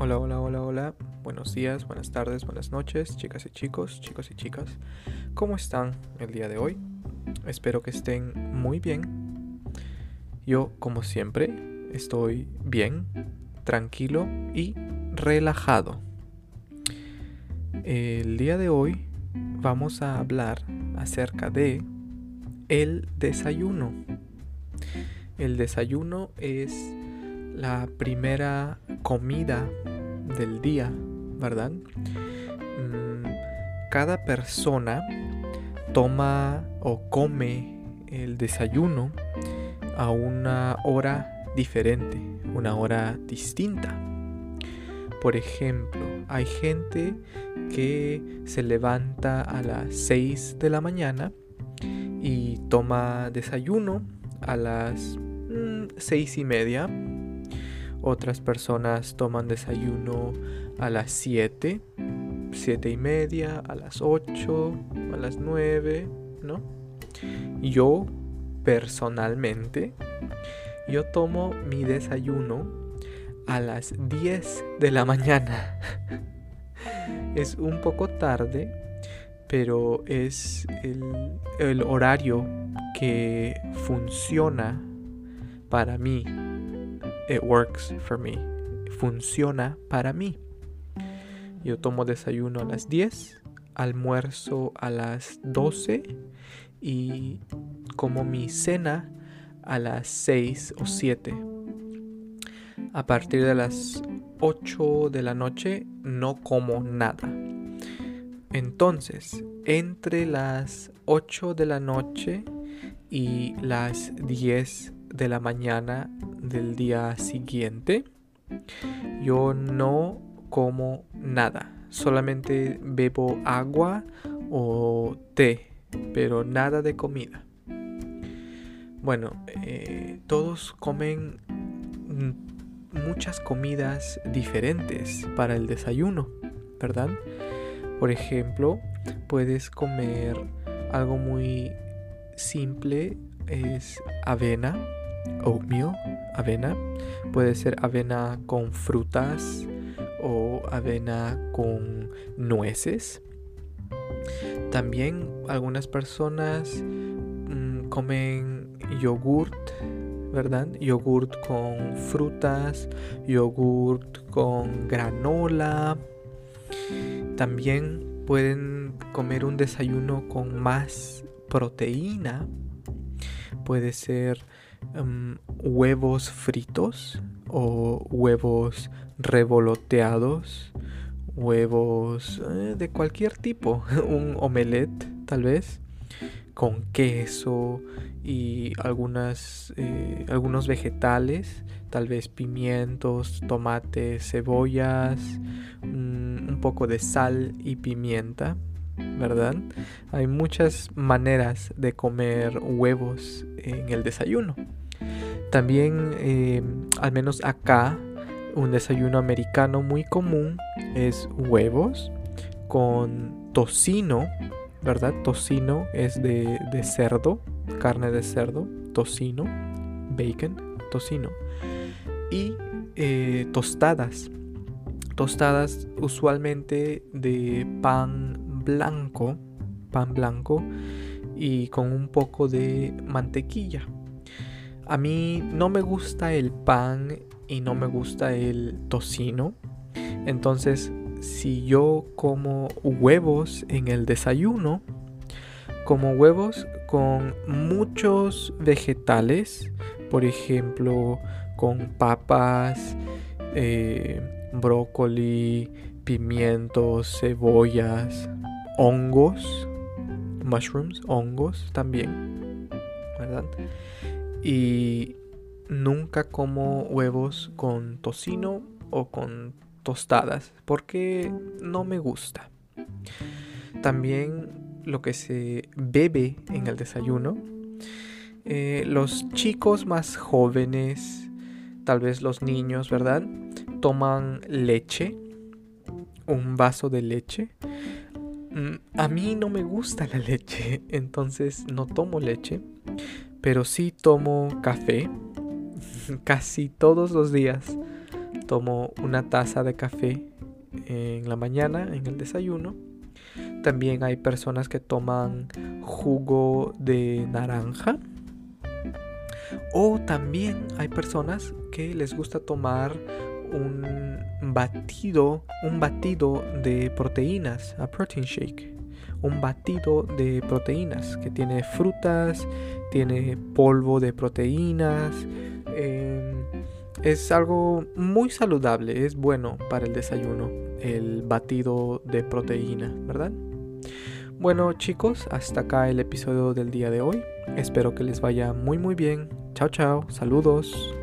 Hola, hola, hola, hola. Buenos días, buenas tardes, buenas noches, chicas y chicos, chicos y chicas. ¿Cómo están el día de hoy? Espero que estén muy bien. Yo, como siempre, estoy bien, tranquilo y relajado. El día de hoy vamos a hablar acerca de el desayuno. El desayuno es la primera comida del día, ¿verdad? Mm, cada persona toma o come el desayuno a una hora diferente, una hora distinta. Por ejemplo, hay gente que se levanta a las 6 de la mañana y toma desayuno a las 6 mm, y media otras personas toman desayuno a las 7, 7 y media, a las 8, a las 9, ¿no? Yo, personalmente, yo tomo mi desayuno a las 10 de la mañana. es un poco tarde, pero es el, el horario que funciona para mí It works for me. Funciona para mí. Yo tomo desayuno a las 10, almuerzo a las 12 y como mi cena a las 6 o 7. A partir de las 8 de la noche no como nada. Entonces, entre las 8 de la noche y las 10 de la mañana del día siguiente, yo no como nada. Solamente bebo agua o té, pero nada de comida. Bueno, eh, todos comen muchas comidas diferentes para el desayuno, ¿verdad? Por ejemplo, puedes comer algo muy simple, es avena, oatmeal, avena. Puede ser avena con frutas o avena con nueces. También algunas personas mm, comen yogurt, ¿verdad? Yogurt con frutas, yogurt con granola. También pueden comer un desayuno con más proteína. Puede ser Em, huevos fritos o huevos revoloteados, huevos eh, de cualquier tipo, un omelette tal vez, con queso y algunas, eh, algunos vegetales, tal vez pimientos, tomates, cebollas, un poco de sal y pimienta. ¿Verdad? Hay muchas maneras de comer huevos en el desayuno. También, eh, al menos acá, un desayuno americano muy común es huevos con tocino, ¿verdad? Tocino es de, cerdo, carne de cerdo, tocino, bacon, tocino. Y eh, tostadas, tostadas usualmente de pan blanco, pan blanco y con un poco de mantequilla. A mí no me gusta el pan y no me gusta el tocino. Entonces, si yo como huevos en el desayuno, como huevos con muchos vegetales, por ejemplo, con papas, eh, brócoli, pimientos, cebollas, hongos, mushrooms, hongos también, ¿verdad? Y nunca como huevos con tocino o con tostadas porque no me gusta. También lo que se bebe en el desayuno. Eh, los chicos más jóvenes, tal vez los niños, ¿verdad? Toman leche, un vaso de leche. Mm, a mí no me gusta la leche, entonces no tomo leche pero sí tomo café casi todos los días. tomo una taza de café en la mañana, en el desayuno. También hay personas que toman jugo de naranja. O también hay personas que les gusta tomar un batido, un batido de proteínas, a protein shake. Un batido de proteínas que tiene frutas, tiene polvo de proteínas. Em, es algo muy saludable, es bueno para el desayuno, el batido de proteína, ¿verdad? Bueno chicos, hasta acá el episodio del día de hoy. Espero que les vaya muy muy bien. Chao chao, saludos.